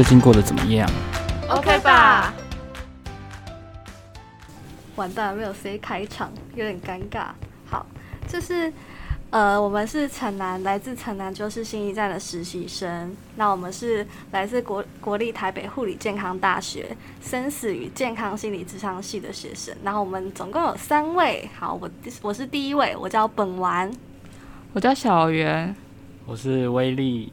最近过得怎么样？OK 吧？完蛋，没有谁开场，有点尴尬。好，就是。呃，我们是城南，来自城南就是新一站的实习生。那我们是来自国国立台北护理健康大学生死与健康心理智商系的学生。然后我们总共有三位。好，我我是第一位，我叫本丸，我叫小圆，我是威力。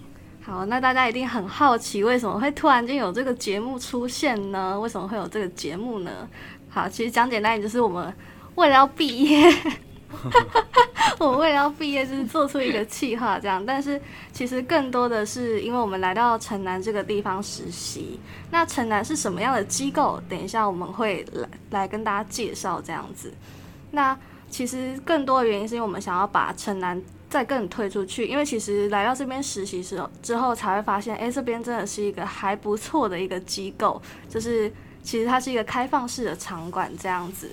好，那大家一定很好奇，为什么会突然间有这个节目出现呢？为什么会有这个节目呢？好，其实讲简单一点，就是我们为了要毕业。我们为了要毕业，就是做出一个计划这样，但是其实更多的是因为我们来到城南这个地方实习。那城南是什么样的机构？等一下我们会来来跟大家介绍这样子。那其实更多的原因是因为我们想要把城南再更推出去，因为其实来到这边实习时候之后才会发现，哎，这边真的是一个还不错的一个机构，就是其实它是一个开放式的场馆这样子。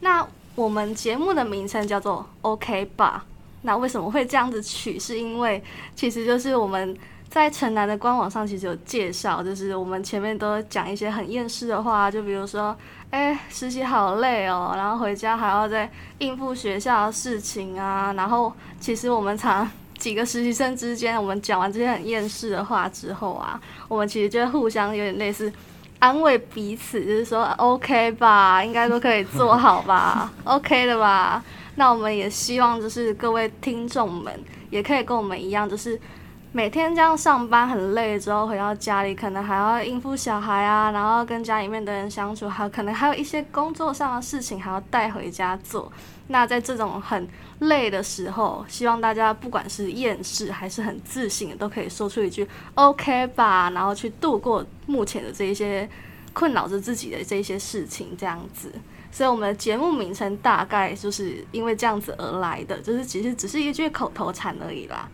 那我们节目的名称叫做 OK 吧？那为什么会这样子取？是因为其实就是我们在城南的官网上其实有介绍，就是我们前面都讲一些很厌世的话，就比如说，哎，实习好累哦，然后回家还要再应付学校的事情啊。然后其实我们常几个实习生之间，我们讲完这些很厌世的话之后啊，我们其实就互相有点类似。安慰彼此，就是说 OK 吧，应该都可以做好吧，OK 的吧？那我们也希望就是各位听众们也可以跟我们一样，就是每天这样上班很累之后回到家里，可能还要应付小孩啊，然后跟家里面的人相处，还有可能还有一些工作上的事情还要带回家做。那在这种很累的时候，希望大家不管是厌世还是很自信，都可以说出一句 “OK 吧”，然后去度过目前的这一些困扰着自己的这一些事情，这样子。所以我们的节目名称大概就是因为这样子而来的，就是其实只是一句口头禅而已啦。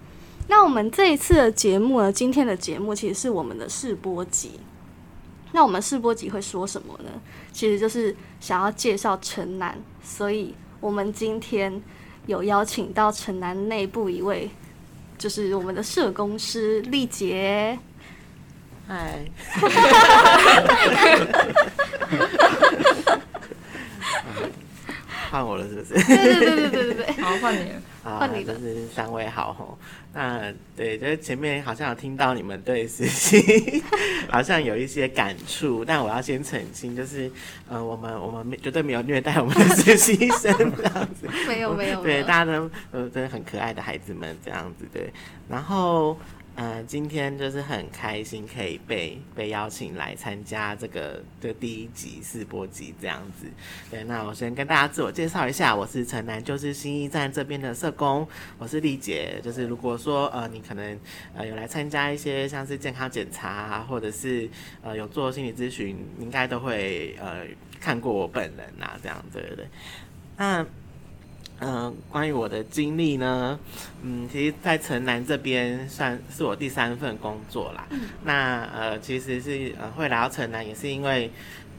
那我们这一次的节目呢，今天的节目其实是我们的试播集。那我们试播集会说什么呢？其实就是想要介绍城南，所以。我们今天有邀请到城南内部一位，就是我们的社工师丽杰。嗨。换我了是不是？对对对对对对，好，换你了。啊，就是三位好吼。那对，就是前面好像有听到你们对实习 好像有一些感触，但我要先澄清，就是呃，我们我们绝对没有虐待我们的实习生这样子，没有没有，对，大家都呃真的很可爱的孩子们这样子对，然后。嗯、今天就是很开心可以被被邀请来参加这个的第一集试播集这样子。对，那我先跟大家自我介绍一下，我是城南就是新一站这边的社工，我是丽姐。就是如果说呃你可能呃有来参加一些像是健康检查啊，或者是呃有做心理咨询，应该都会呃看过我本人呐、这样对对对。那。嗯、呃，关于我的经历呢，嗯，其实，在城南这边算是我第三份工作啦。嗯、那呃，其实是呃会来到城南，也是因为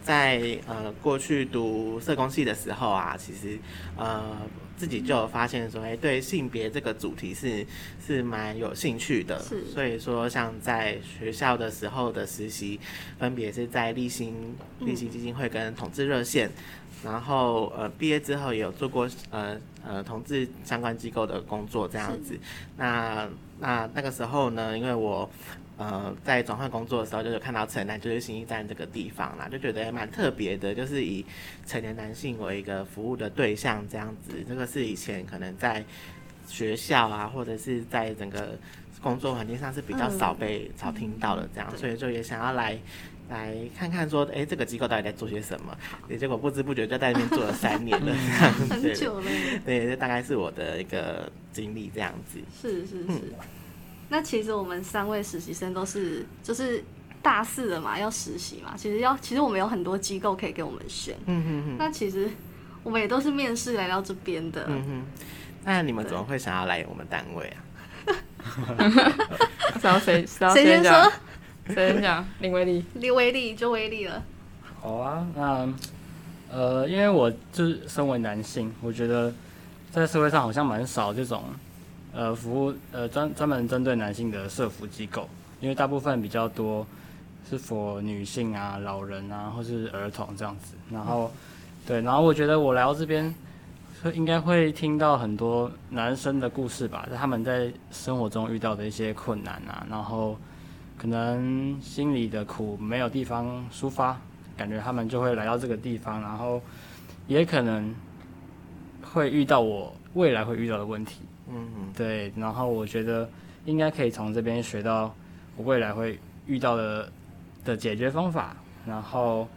在呃过去读社工系的时候啊，其实呃自己就有发现说，哎、欸，对性别这个主题是是蛮有兴趣的。是。所以说，像在学校的时候的实习，分别是在立新立新基金会跟统治热线。然后呃毕业之后也有做过呃呃同志相关机构的工作这样子，那那那个时候呢，因为我呃在转换工作的时候，就有看到城南就是新一站这个地方啦，就觉得蛮特别的，就是以成年男性为一个服务的对象这样子，这个是以前可能在学校啊或者是在整个工作环境上是比较少被少听到的这样，嗯、所以就也想要来。来看看说，哎，这个机构到底在做些什么？结果不知不觉就在那边做了三年了，很久了。对，这大概是我的一个经历，这样子。是是是。嗯、那其实我们三位实习生都是，就是大四的嘛，要实习嘛。其实要，其实我们有很多机构可以给我们选。嗯哼哼。那其实我们也都是面试来到这边的。嗯哼。那你们怎么会想要来我们单位啊？找谁？谁先说？谁先讲？林威力，林威力就威力了。好啊，那呃，因为我就是身为男性，我觉得在社会上好像蛮少这种呃服务呃专专门针对男性的社服机构，因为大部分比较多是 for 女性啊、老人啊，或是儿童这样子。然后，对，然后我觉得我来到这边，应该会听到很多男生的故事吧，在他们在生活中遇到的一些困难啊，然后可能心里的苦没有地方抒发，感觉他们就会来到这个地方，然后也可能会遇到我未来会遇到的问题。嗯，对，然后我觉得应该可以从这边学到我未来会遇到的的解决方法，然后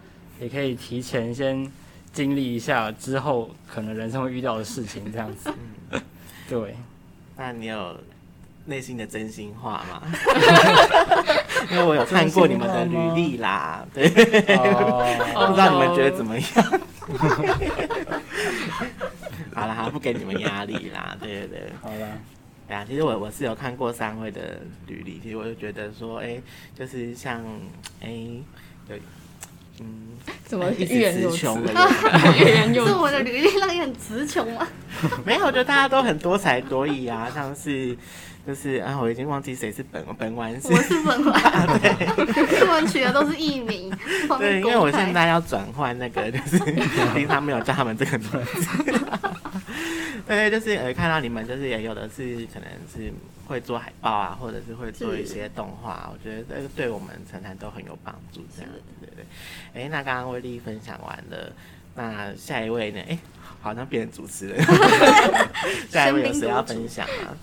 也可以提前先经历一下之后可能人生会遇到的事情，这样子。嗯，对。那你有内心的真心话吗？因为我有看过你们的履历啦，对，哦、不知道你们觉得怎么样？好了，好，不给你们压力啦，对对对，好了。对啊，其实我我是有看过三位的履历，其实我就觉得说，哎、欸，就是像，哎、欸，有，嗯，怎么一直词穷的？是我的履历让你很词穷吗？没有，我觉得大家都很多才多艺啊，像是，就是啊，我已经忘记谁是本本丸，我是本丸，对，英文取的都是艺名，对，因为我现在要转换那个，就是平常没有叫他们这个名字。对，就是呃，看到你们就是也有的是可能是会做海报啊，或者是会做一些动画，我觉得这个对我们成团都很有帮助。这样子，对对对。哎，那刚刚威力分享完了，那下一位呢？哎，好像变成主持人。下一位有谁要分享啊？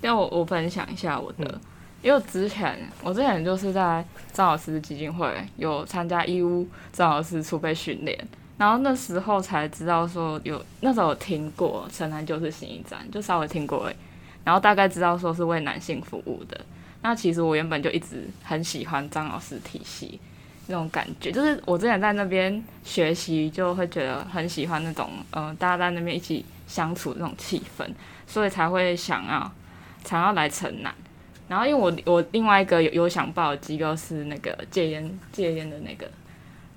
要我我分享一下我的，嗯、因为之前我之前就是在张老师基金会有参加义务张老师储备训练。然后那时候才知道说有，那时候有听过城南就是新一站，就稍微听过诶，然后大概知道说是为男性服务的。那其实我原本就一直很喜欢张老师体系那种感觉，就是我之前在那边学习就会觉得很喜欢那种，嗯、大家在那边一起相处那种气氛，所以才会想要想要来城南。然后因为我我另外一个有有想报的机构是那个戒烟戒烟的那个。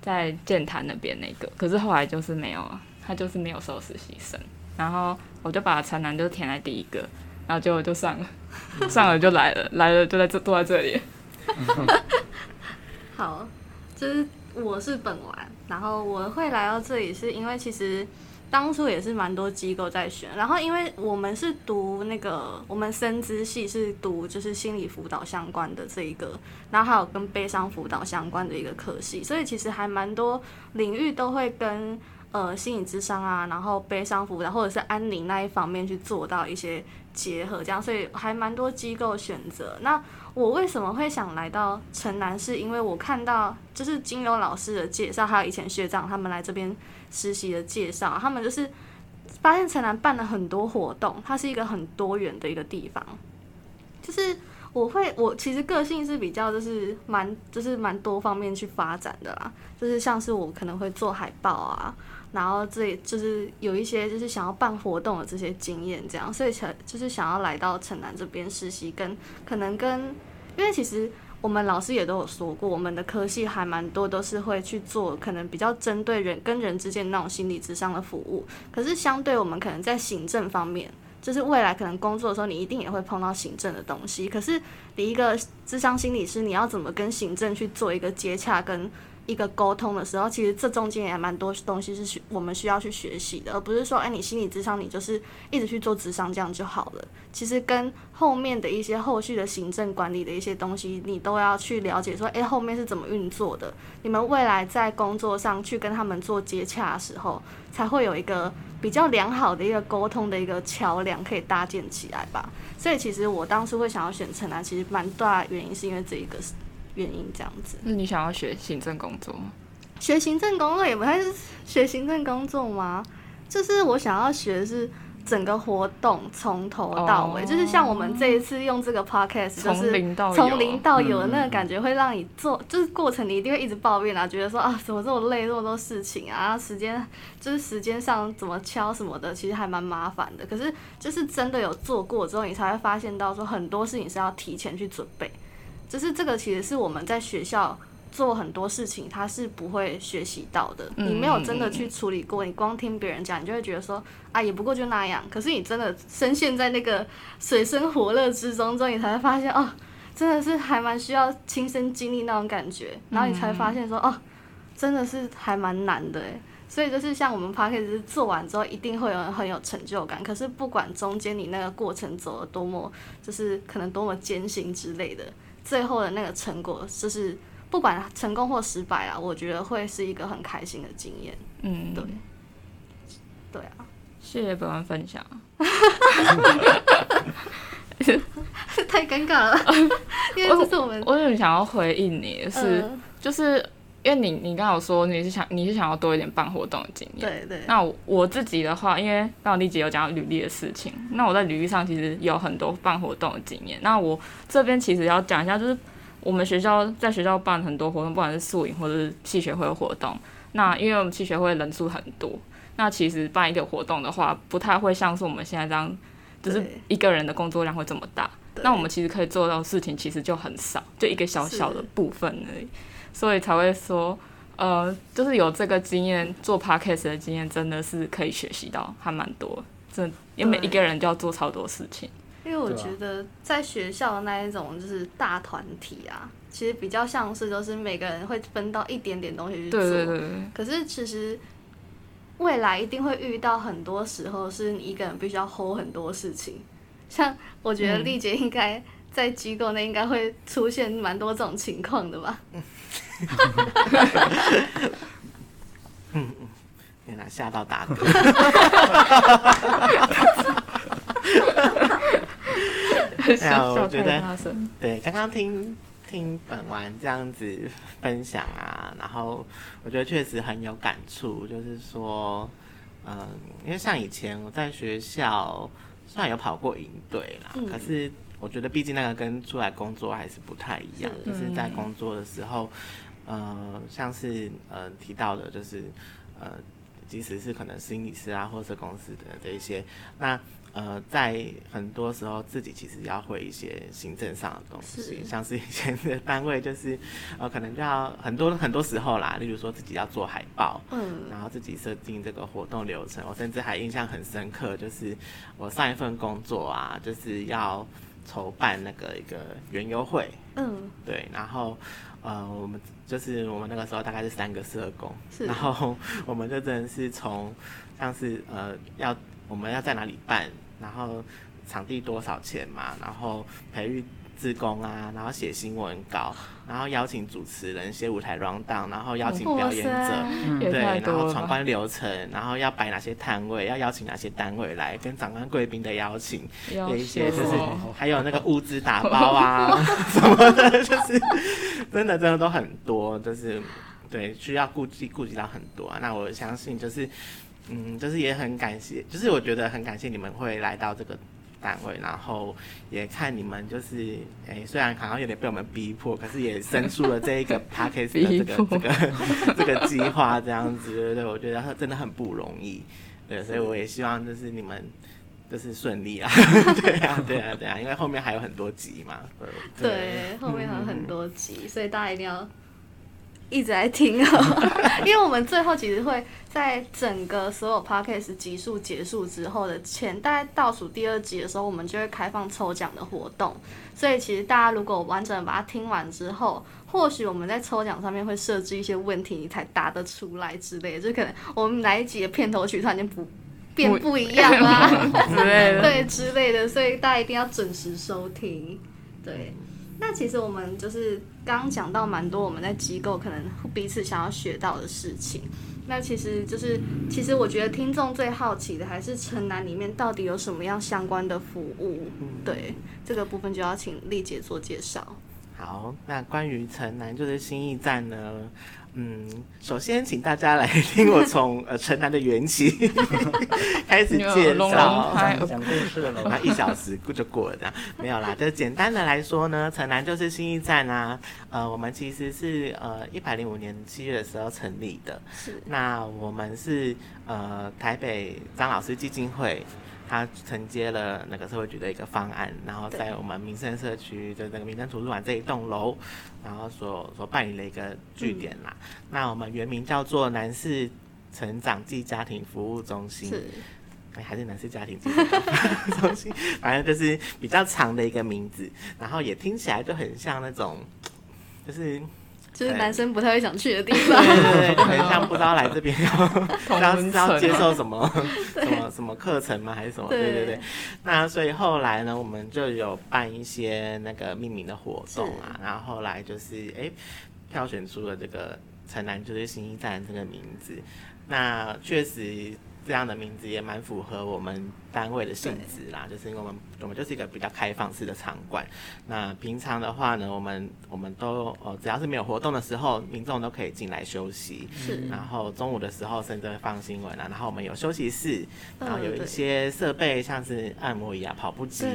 在建坛那边那个，可是后来就是没有，他就是没有收实习生，然后我就把陈南就填在第一个，然后结果就上了，上了就来了，来了就在这坐在这里。好，就是我是本丸，然后我会来到这里是因为其实。当初也是蛮多机构在选，然后因为我们是读那个，我们生资系是读就是心理辅导相关的这一个，然后还有跟悲伤辅导相关的一个科系，所以其实还蛮多领域都会跟呃心理咨商啊，然后悲伤辅导或者是安宁那一方面去做到一些结合，这样，所以还蛮多机构选择。那我为什么会想来到城南？是因为我看到就是金庸老师的介绍，还有以前学长他们来这边。实习的介绍，他们就是发现城南办了很多活动，它是一个很多元的一个地方。就是我会，我其实个性是比较就是蛮就是蛮多方面去发展的啦。就是像是我可能会做海报啊，然后这就是有一些就是想要办活动的这些经验，这样，所以才就是想要来到城南这边实习，跟可能跟因为其实。我们老师也都有说过，我们的科系还蛮多都是会去做可能比较针对人跟人之间那种心理智商的服务。可是相对我们可能在行政方面，就是未来可能工作的时候，你一定也会碰到行政的东西。可是你一个智商心理师，你要怎么跟行政去做一个接洽跟一个沟通的时候，其实这中间也蛮多东西是需我们需要去学习的，而不是说，哎，你心理智商，你就是一直去做智商这样就好了。其实跟后面的一些后续的行政管理的一些东西，你都要去了解，说，哎，后面是怎么运作的。你们未来在工作上去跟他们做接洽的时候，才会有一个比较良好的一个沟通的一个桥梁可以搭建起来吧。所以，其实我当初会想要选陈南，其实蛮大原因是因为这一个原因这样子。那你想要学行政工作吗？学行政工作也不太是学行政工作吗？就是我想要学的是整个活动从头到尾，oh, 就是像我们这一次用这个 podcast，就是从零到从零到有的那个感觉，会让你做，嗯、就是过程你一定会一直抱怨啊，觉得说啊怎么这么累，这么多事情啊，时间就是时间上怎么敲什么的，其实还蛮麻烦的。可是就是真的有做过之后，你才会发现到说很多事情是要提前去准备。就是这个，其实是我们在学校做很多事情，他是不会学习到的。你没有真的去处理过，你光听别人讲，你就会觉得说啊，也不过就那样。可是你真的深陷在那个水深火热之中，之后你才会发现哦，真的是还蛮需要亲身经历那种感觉，然后你才发现说，哦，真的是还蛮难的诶。所以就是像我们 podcast 做完之后，一定会有很有成就感。可是不管中间你那个过程走了多么，就是可能多么艰辛之类的，最后的那个成果，就是不管成功或失败啊，我觉得会是一个很开心的经验。嗯，对，对啊，谢谢本文分享。太尴尬了，因为这是我们，我有想要回应你是，呃、就是。因为你你刚刚有说你是想你是想要多一点办活动的经验，对对。那我，我自己的话，因为刚刚丽姐有讲到履历的事情，那我在履历上其实有很多办活动的经验。那我这边其实要讲一下，就是我们学校在学校办很多活动，不管是宿营或者是系学会的活动。那因为我们系学会人数很多，那其实办一个活动的话，不太会像是我们现在这样，就是一个人的工作量会这么大。那我们其实可以做到的事情其实就很少，就一个小小的部分而已。所以才会说，呃，就是有这个经验做 podcast 的经验，真的是可以学习到还蛮多。这，因为每一个人都要做超多事情。因为我觉得在学校的那一种就是大团体啊，其实比较像是就是每个人会分到一点点东西去做。对对对对。可是其实未来一定会遇到很多时候，是你一个人必须要 hold 很多事情。像我觉得丽姐应该在机构内应该会出现蛮多这种情况的吧。嗯 嗯嗯，天哪，吓到大哥！哎呀，我觉得对，刚刚听听本丸这样子分享啊，然后我觉得确实很有感触，就是说，嗯，因为像以前我在学校虽然有跑过营队啦，嗯、可是我觉得毕竟那个跟出来工作还是不太一样，是就是在工作的时候。呃，像是呃提到的，就是呃，即使是可能心理师啊，或者公司的这一些，那呃，在很多时候自己其实要会一些行政上的东西，是像是以前的单位，就是呃，可能就要很多很多时候啦，例如说自己要做海报，嗯，然后自己设定这个活动流程，我甚至还印象很深刻，就是我上一份工作啊，就是要筹办那个一个园游会，嗯，对，然后。呃，我们就是我们那个时候大概是三个社工，是然后我们就真的是从像是呃要我们要在哪里办，然后场地多少钱嘛，然后培育志工啊，然后写新闻稿，然后邀请主持人写舞台 rundown，然后邀请表演者，嗯、对，然后闯关流程，然后要摆哪些摊位，要邀请哪些单位来，跟长官贵宾的邀请，有一些就是还有那个物资打包啊 什么的，就是。真的，真的都很多，就是对需要顾及顾及到很多啊。那我相信，就是嗯，就是也很感谢，就是我觉得很感谢你们会来到这个单位，然后也看你们就是哎，虽然好像有点被我们逼迫，可是也生出了这一个 Podcast 的这个这个 这个计划，这样子，对对，我觉得真的很不容易。对，所以我也希望就是你们。就是顺利啊，对啊，对啊，对啊，因为后面还有很多集嘛。对，对后面还有很多集，嗯、所以大家一定要一直在听哦。因为我们最后其实会在整个所有 podcast 集数结束之后的前大概倒数第二集的时候，我们就会开放抽奖的活动。所以其实大家如果完整把它听完之后，或许我们在抽奖上面会设置一些问题，你才答得出来之类的。就可能我们哪一集的片头曲突然间不。变不一样啊，对之类的，所以大家一定要准时收听。对，那其实我们就是刚刚讲到蛮多我们在机构可能彼此想要学到的事情。那其实就是，其实我觉得听众最好奇的还是城南里面到底有什么样相关的服务。对，这个部分就要请丽姐做介绍。好，那关于城南就是新驿站呢。嗯，首先请大家来听我从呃城南的缘起 开始介绍，讲故事了，那一小时过就过了这样，没有啦。就简单的来说呢，城南就是新一站啊。呃，我们其实是呃一百零五年七月的时候成立的，是。那我们是呃台北张老师基金会。他承接了那个社会局的一个方案，然后在我们民生社区的那个民生图书馆这一栋楼，然后所所办理了一个据点啦。嗯、那我们原名叫做南势成长暨家庭服务中心。哎，还是男士家庭基金中心，反正就是比较长的一个名字，然后也听起来就很像那种，就是。就是男生不太会想去的地方，对对对，很像不知道来这边要要要接受什么什么什么课程吗？还是什么？对对对。那所以后来呢，我们就有办一些那个命名的活动啊，然后后来就是哎、欸，票选出了这个城南就是新一站这个名字。那确实这样的名字也蛮符合我们。单位的性质啦，就是因为我们我们就是一个比较开放式的场馆。那平常的话呢，我们我们都呃只要是没有活动的时候，民众都可以进来休息。是。然后中午的时候甚至会放新闻啊，然后我们有休息室，然后有一些设备，像是按摩椅啊、跑步机。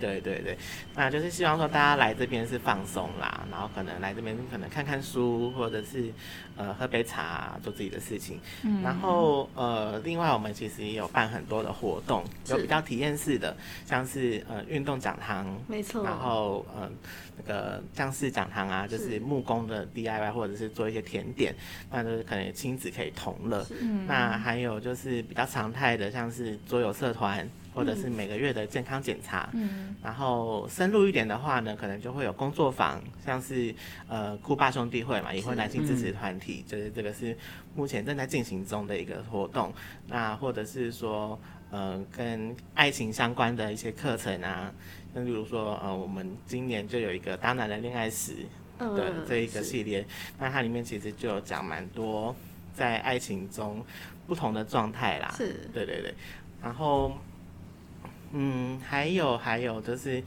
对对对。那就是希望说大家来这边是放松啦，然后可能来这边可能看看书，或者是呃喝杯茶，做自己的事情。嗯。然后呃，另外我们其实也有办很多的活动。有比较体验式的，像是呃运动讲堂，没错，然后呃那个像是讲堂啊，就是木工的 DIY 或者是做一些甜点，那就是可能亲子可以同乐。嗯，那还有就是比较常态的，像是桌游社团。或者是每个月的健康检查，嗯，然后深入一点的话呢，可能就会有工作坊，像是呃酷爸兄弟会嘛，也会男性支持团体，就是这个是目前正在进行中的一个活动。那或者是说呃跟爱情相关的一些课程啊，那比如说呃我们今年就有一个当男人恋爱时的这一个系列，那它里面其实就有讲蛮多在爱情中不同的状态啦，是，对对对，然后。嗯，还有还有就是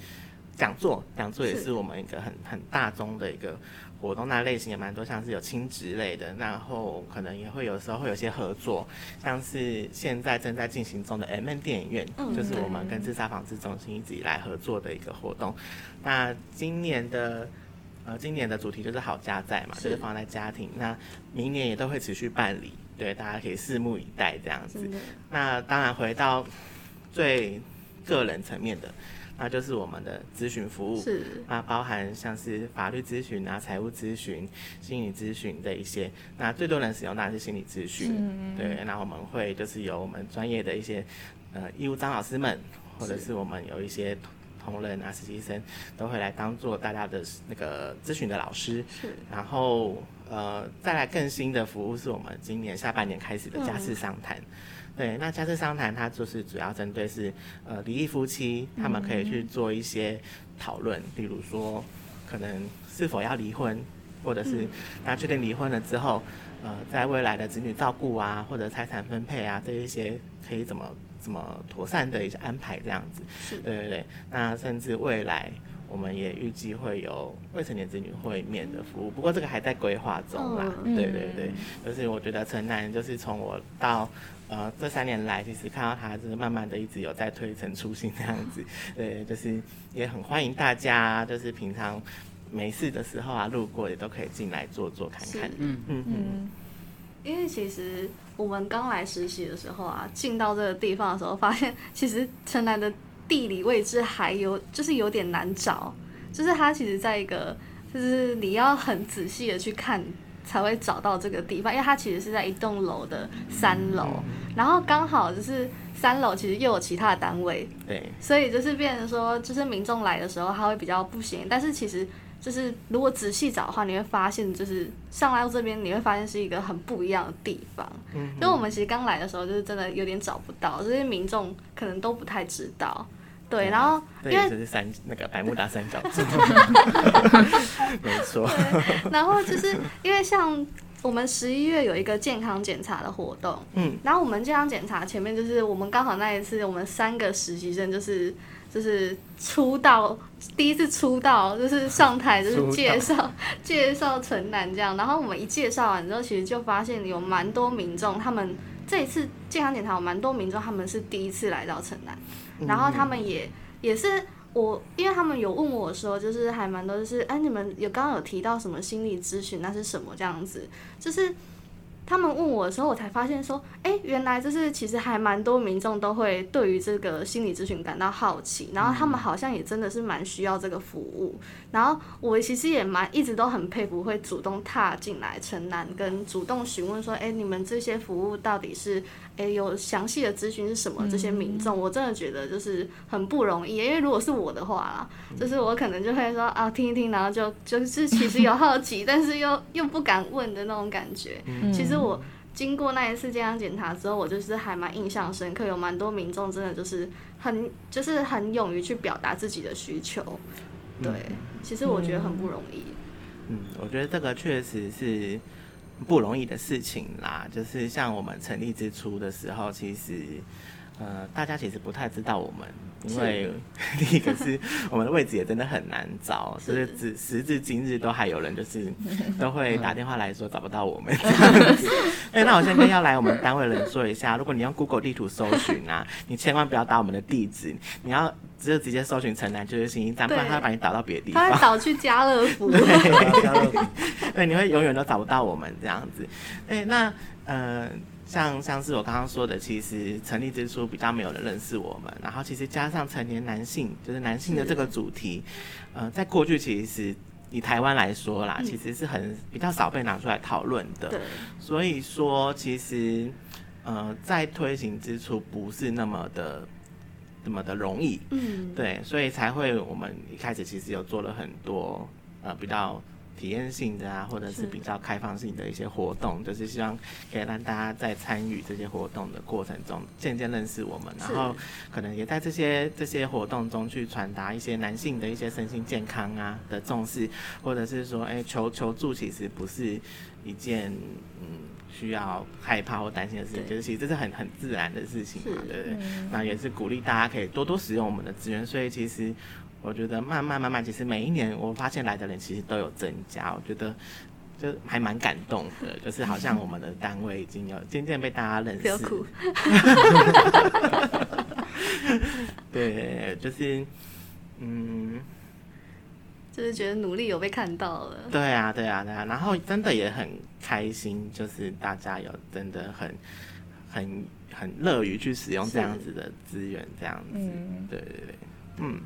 讲座，讲座也是我们一个很很大宗的一个活动，那类型也蛮多，像是有亲职类的，然后可能也会有时候会有些合作，像是现在正在进行中的 M N 电影院，嗯、就是我们跟自杀防治中心一直以来合作的一个活动。那今年的呃，今年的主题就是好家在嘛，就是放在家庭。那明年也都会持续办理，对，大家可以拭目以待这样子。那当然回到最。个人层面的，那就是我们的咨询服务，是。那包含像是法律咨询啊、财务咨询、心理咨询这一些，那最多人使用当然是心理咨询，对，那我们会就是有我们专业的一些呃义务张老师们，或者是我们有一些同仁啊、实习生都会来当做大家的那个咨询的老师，是，然后呃再来更新的服务是我们今年下半年开始的家事商谈。嗯对，那家事商谈它就是主要针对是呃离异夫妻，他们可以去做一些讨论，比如说可能是否要离婚，或者是那确定离婚了之后，呃，在未来的子女照顾啊，或者财产分配啊这一些可以怎么怎么妥善的一些安排这样子。是，对对对。那甚至未来我们也预计会有未成年子女会面的服务，不过这个还在规划中啦。对对对，就是我觉得城南就是从我到。呃，这三年来，其实看到他就是慢慢的一直有在推陈出新这样子，对，就是也很欢迎大家，就是平常没事的时候啊，路过也都可以进来坐坐看看。嗯嗯嗯。因为其实我们刚来实习的时候啊，进到这个地方的时候，发现其实城南的地理位置还有就是有点难找，就是它其实在一个就是你要很仔细的去看。才会找到这个地方，因为它其实是在一栋楼的三楼，然后刚好就是三楼其实又有其他的单位，对，所以就是变成说，就是民众来的时候他会比较不行，但是其实就是如果仔细找的话，你会发现就是上来到这边你会发现是一个很不一样的地方，嗯，因为我们其实刚来的时候就是真的有点找不到，这些民众可能都不太知道。对，然后因为这是三那个百慕达三角 洲，没错。然后就是因为像我们十一月有一个健康检查的活动，嗯，然后我们健康检查前面就是我们刚好那一次我们三个实习生就是就是出道第一次出道就是上台就是介绍介绍城南这样，然后我们一介绍完之后，其实就发现有蛮多民众他们这一次健康检查有蛮多民众他们是第一次来到城南。然后他们也也是我，因为他们有问我说，就是还蛮多，就是哎，你们有刚刚有提到什么心理咨询，那是什么这样子？就是他们问我的时候，我才发现说，哎、欸，原来就是其实还蛮多民众都会对于这个心理咨询感到好奇，然后他们好像也真的是蛮需要这个服务。然后我其实也蛮一直都很佩服会主动踏进来城南跟主动询问说，哎、欸，你们这些服务到底是，哎、欸，有详细的咨询是什么？这些民众，我真的觉得就是很不容易，因为如果是我的话啦，就是我可能就会说啊，听一听，然后就就是其实有好奇，但是又又不敢问的那种感觉。其实。我经过那一次健康检查之后，我就是还蛮印象深刻，有蛮多民众真的就是很就是很勇于去表达自己的需求。对，其实我觉得很不容易。嗯，我觉得这个确实是不容易的事情啦。就是像我们成立之初的时候，其实。呃，大家其实不太知道我们，因为 第一个是我们的位置也真的很难找，就是至时至今日都还有人就是 都会打电话来说找不到我们这样子。哎，那我现在要来我们单位人说一下，如果你用 Google 地图搜寻啊，你千万不要打我们的地址，你要只有直接搜寻城南就是信义站，不然他会把你导到别的地方，他会导去家乐福，对，家乐福，对，你会永远都找不到我们这样子。哎，那呃。像像是我刚刚说的，其实成立之初比较没有人认识我们，然后其实加上成年男性，就是男性的这个主题，呃，在过去其实以台湾来说啦，其实是很比较少被拿出来讨论的。所以说，其实呃，在推行之初不是那么的那么的容易。嗯。对，所以才会我们一开始其实有做了很多呃比较。体验性的啊，或者是比较开放性的一些活动，就是希望可以让大家在参与这些活动的过程中，渐渐认识我们，然后可能也在这些这些活动中去传达一些男性的一些身心健康啊的重视，或者是说，哎、欸，求求助其实不是一件嗯需要害怕或担心的事情，就是其实这是很很自然的事情嘛，对不对？那也是鼓励大家可以多多使用我们的资源，所以其实。我觉得慢慢慢慢，其实每一年我发现来的人其实都有增加，我觉得就还蛮感动的，就是好像我们的单位已经有渐渐被大家认识。苦 对，就是嗯，就是觉得努力有被看到了。对啊，对啊，对啊，然后真的也很开心，就是大家有真的很很很乐于去使用这样子的资源，这样子。嗯，对对对，嗯。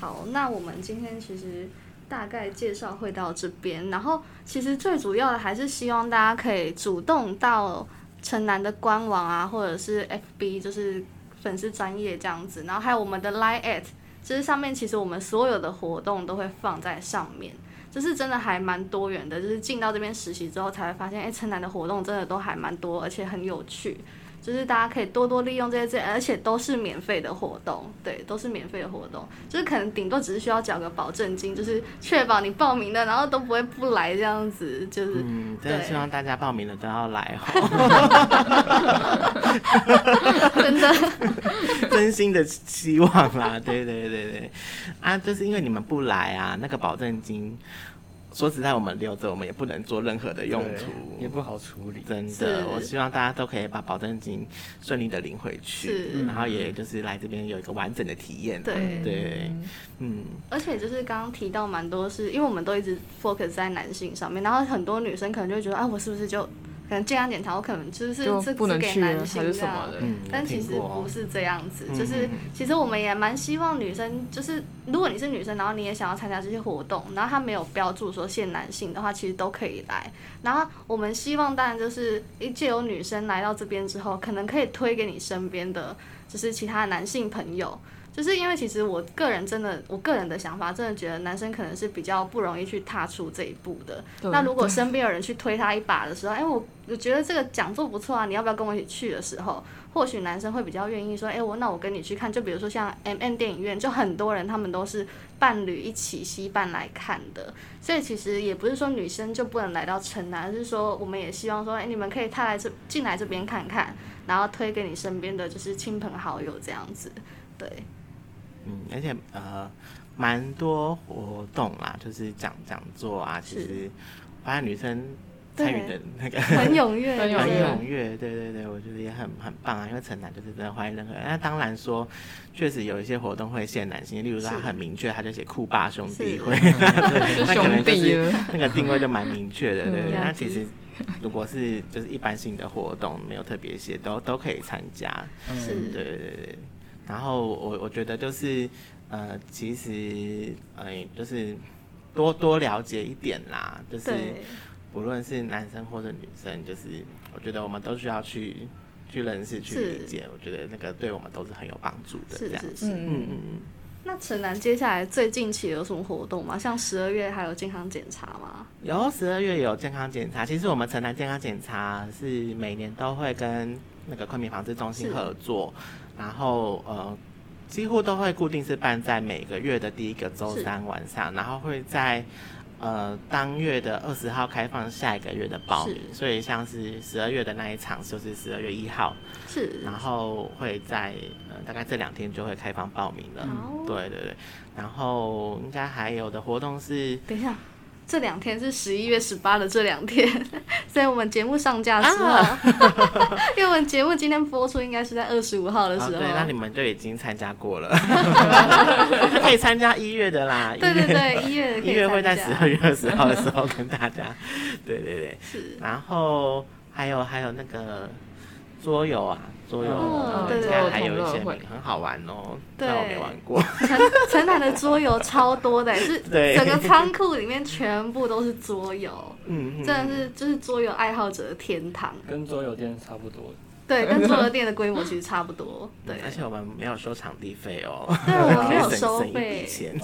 好，那我们今天其实大概介绍会到这边，然后其实最主要的还是希望大家可以主动到城南的官网啊，或者是 FB，就是粉丝专页这样子，然后还有我们的 Line@ at，就是上面其实我们所有的活动都会放在上面，就是真的还蛮多元的，就是进到这边实习之后才会发现，哎，城南的活动真的都还蛮多，而且很有趣。就是大家可以多多利用这些资源，而且都是免费的活动，对，都是免费的活动。就是可能顶多只是需要缴个保证金，就是确保你报名的，然后都不会不来这样子。就是，嗯，真的希望大家报名的都要来哈。真的，真心的希望啦，对对对对，啊，就是因为你们不来啊，那个保证金。说实在，我们留着，我们也不能做任何的用途，也不好处理。真的，我希望大家都可以把保证金顺利的领回去，然后也就是来这边有一个完整的体验。对对，嗯。而且就是刚刚提到蛮多是，是因为我们都一直 focus 在男性上面，然后很多女生可能就会觉得啊，我是不是就。可能健康检查，我可能就是是只给男性这样，嗯、但其实不是这样子。嗯、就是其实我们也蛮希望女生，就是如果你是女生，然后你也想要参加这些活动，然后他没有标注说限男性的话，其实都可以来。然后我们希望当然就是一借由女生来到这边之后，可能可以推给你身边的就是其他的男性朋友。就是因为其实我个人真的，我个人的想法真的觉得男生可能是比较不容易去踏出这一步的。那如果身边有人去推他一把的时候，哎、欸，我我觉得这个讲座不错啊，你要不要跟我一起去的时候，或许男生会比较愿意说，哎、欸，我那我跟你去看。就比如说像 MM 电影院，就很多人他们都是伴侣一起吸伴来看的。所以其实也不是说女生就不能来到城南，而是说我们也希望说，哎、欸，你们可以踏来这进来这边看看，然后推给你身边的就是亲朋好友这样子，对。嗯，而且呃，蛮多活动啦，就是讲讲座啊，其实发现女生参与的那个很踊跃，很踊跃，对对对，我觉得也很很棒啊。因为城南就是真的欢迎任何人。那当然说，确实有一些活动会限男性，例如说他很明确，他就写酷爸兄弟会，那可能就是那个定位就蛮明确的，对对。那其实如果是就是一般性的活动，没有特别些，都都可以参加。是，对对对。然后我我觉得就是呃，其实呃，就是多多了解一点啦，就是不论是男生或者女生，就是我觉得我们都需要去去认识、去理解。我觉得那个对我们都是很有帮助的。这样子，嗯嗯嗯。那城南接下来最近期有什么活动吗？像十二月还有健康检查吗？有，十二月有健康检查。其实我们城南健康检查是每年都会跟那个昆明防治中心合作，然后呃，几乎都会固定是办在每个月的第一个周三晚上，然后会在。呃，当月的二十号开放下一个月的报名，所以像是十二月的那一场就是十二月一号，是，然后会在呃大概这两天就会开放报名了，嗯、对对对，然后应该还有的活动是，等一下。这两天是十一月十八的这两天，所以我们节目上架之后，啊、因为我们节目今天播出应该是在二十五号的时候，哦、对，那你们就已经参加过了，可以参加一月的啦。对对对，一月。一月会在十二月二十号的时候跟大家，对对对，是。然后还有还有那个桌游啊。桌游，对对对，还有一些很好玩哦。对，但我没玩过。城城南的桌游超多的，是 整个仓库里面全部都是桌游。嗯，真的是就是桌游爱好者的天堂。跟桌游店差不多。对，跟桌游店的规模其实差不多。对，而且我们没有收场地费哦。对，我们没有收费。钱。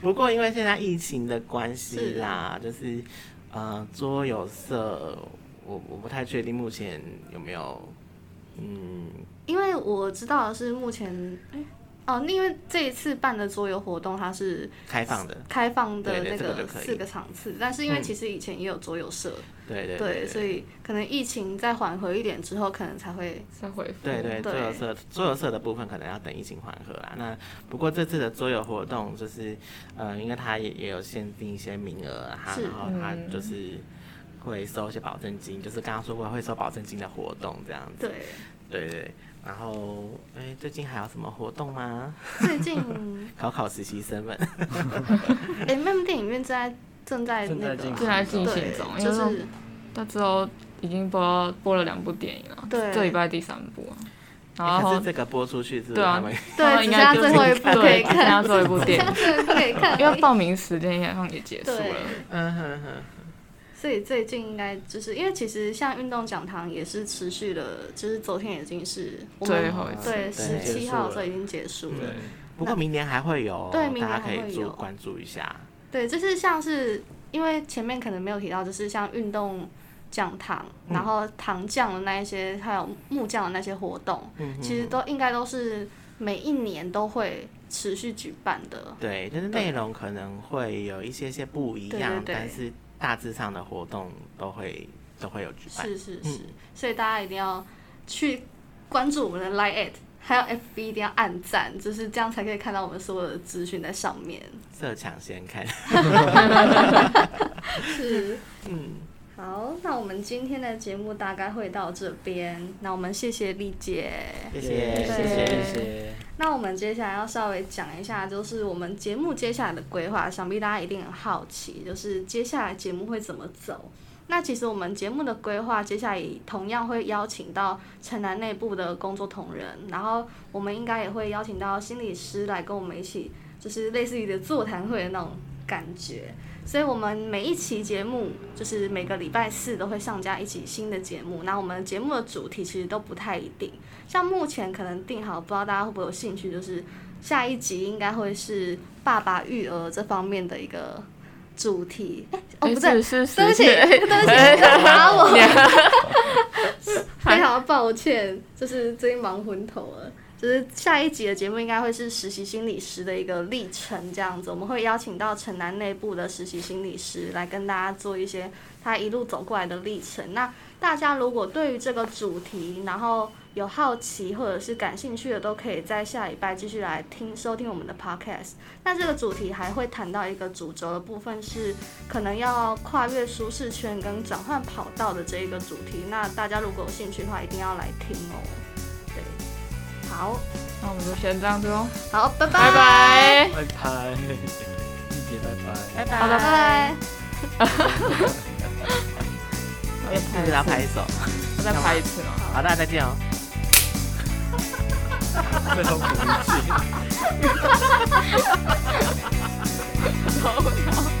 不过因为现在疫情的关系啦，就是呃桌游社。我我不太确定目前有没有，嗯，因为我知道的是目前，哎，哦，因为这一次办的桌游活动它是开放的，开放的那个四个场次，但是因为其实以前也有桌游社，对对对，所以可能疫情再缓和一点之后，可能才会再恢复。对对，桌游社桌游社的部分可能要等疫情缓和啦。那不过这次的桌游活动就是，呃，因为它也也有限定一些名额，哈，然后它就是。会收一些保证金，就是刚刚说过会收保证金的活动这样子。对，对对。然后，哎，最近还有什么活动吗？最近 考考实习生们。哎，M 电影院在正在那个正在进行中，就是他之后已经播播了两部电影了，对，这礼拜第三部。然后这个播出去之后，他们对，应该 最后一部可以看，最后一部电影可以看，因为报名时间好像也结束了。嗯哼哼。所以最近应该就是因为其实像运动讲堂也是持续的，就是昨天已经是最后一次，对，十七号的时候已经结束了。不过明年还会有，对，明年还会有，关注一下。对，就是像是因为前面可能没有提到，就是像运动讲堂，然后糖匠的那一些，还有木匠的那些活动，其实都应该都是每一年都会持续举办的。对，但是内容可能会有一些些不一样，但是。大致上的活动都会都会有举办，是是是，嗯、所以大家一定要去关注我们的 Line@ 还有 FB 一定要按赞，就是这样才可以看到我们所有的资讯在上面。色抢先看，是，嗯，好，那我们今天的节目大概会到这边，那我们谢谢丽姐，谢谢谢谢。谢谢。那我们接下来要稍微讲一下，就是我们节目接下来的规划，想必大家一定很好奇，就是接下来节目会怎么走。那其实我们节目的规划，接下来同样会邀请到城南内部的工作同仁，然后我们应该也会邀请到心理师来跟我们一起，就是类似于的座谈会的那种感觉。所以，我们每一期节目就是每个礼拜四都会上架一期新的节目。那我们节目的主题其实都不太一定，像目前可能定好，不知道大家会不会有兴趣，就是下一集应该会是爸爸育儿这方面的一个主题。哎，哦，不对，是对不起，对不起，别打我，非常抱歉，就是最近忙昏头了。就是下一集的节目应该会是实习心理师的一个历程，这样子，我们会邀请到城南内部的实习心理师来跟大家做一些他一路走过来的历程。那大家如果对于这个主题，然后有好奇或者是感兴趣的，都可以在下礼拜继续来听收听我们的 podcast。那这个主题还会谈到一个主轴的部分，是可能要跨越舒适圈跟转换跑道的这一个主题。那大家如果有兴趣的话，一定要来听哦。好，那我们就先这样子哦。好，拜拜，拜拜，拜拜，谢谢，拜拜，拜拜，好的，拜拜。对，要拍手。我再拍一次哦？好，大家再见哦。最后补一句。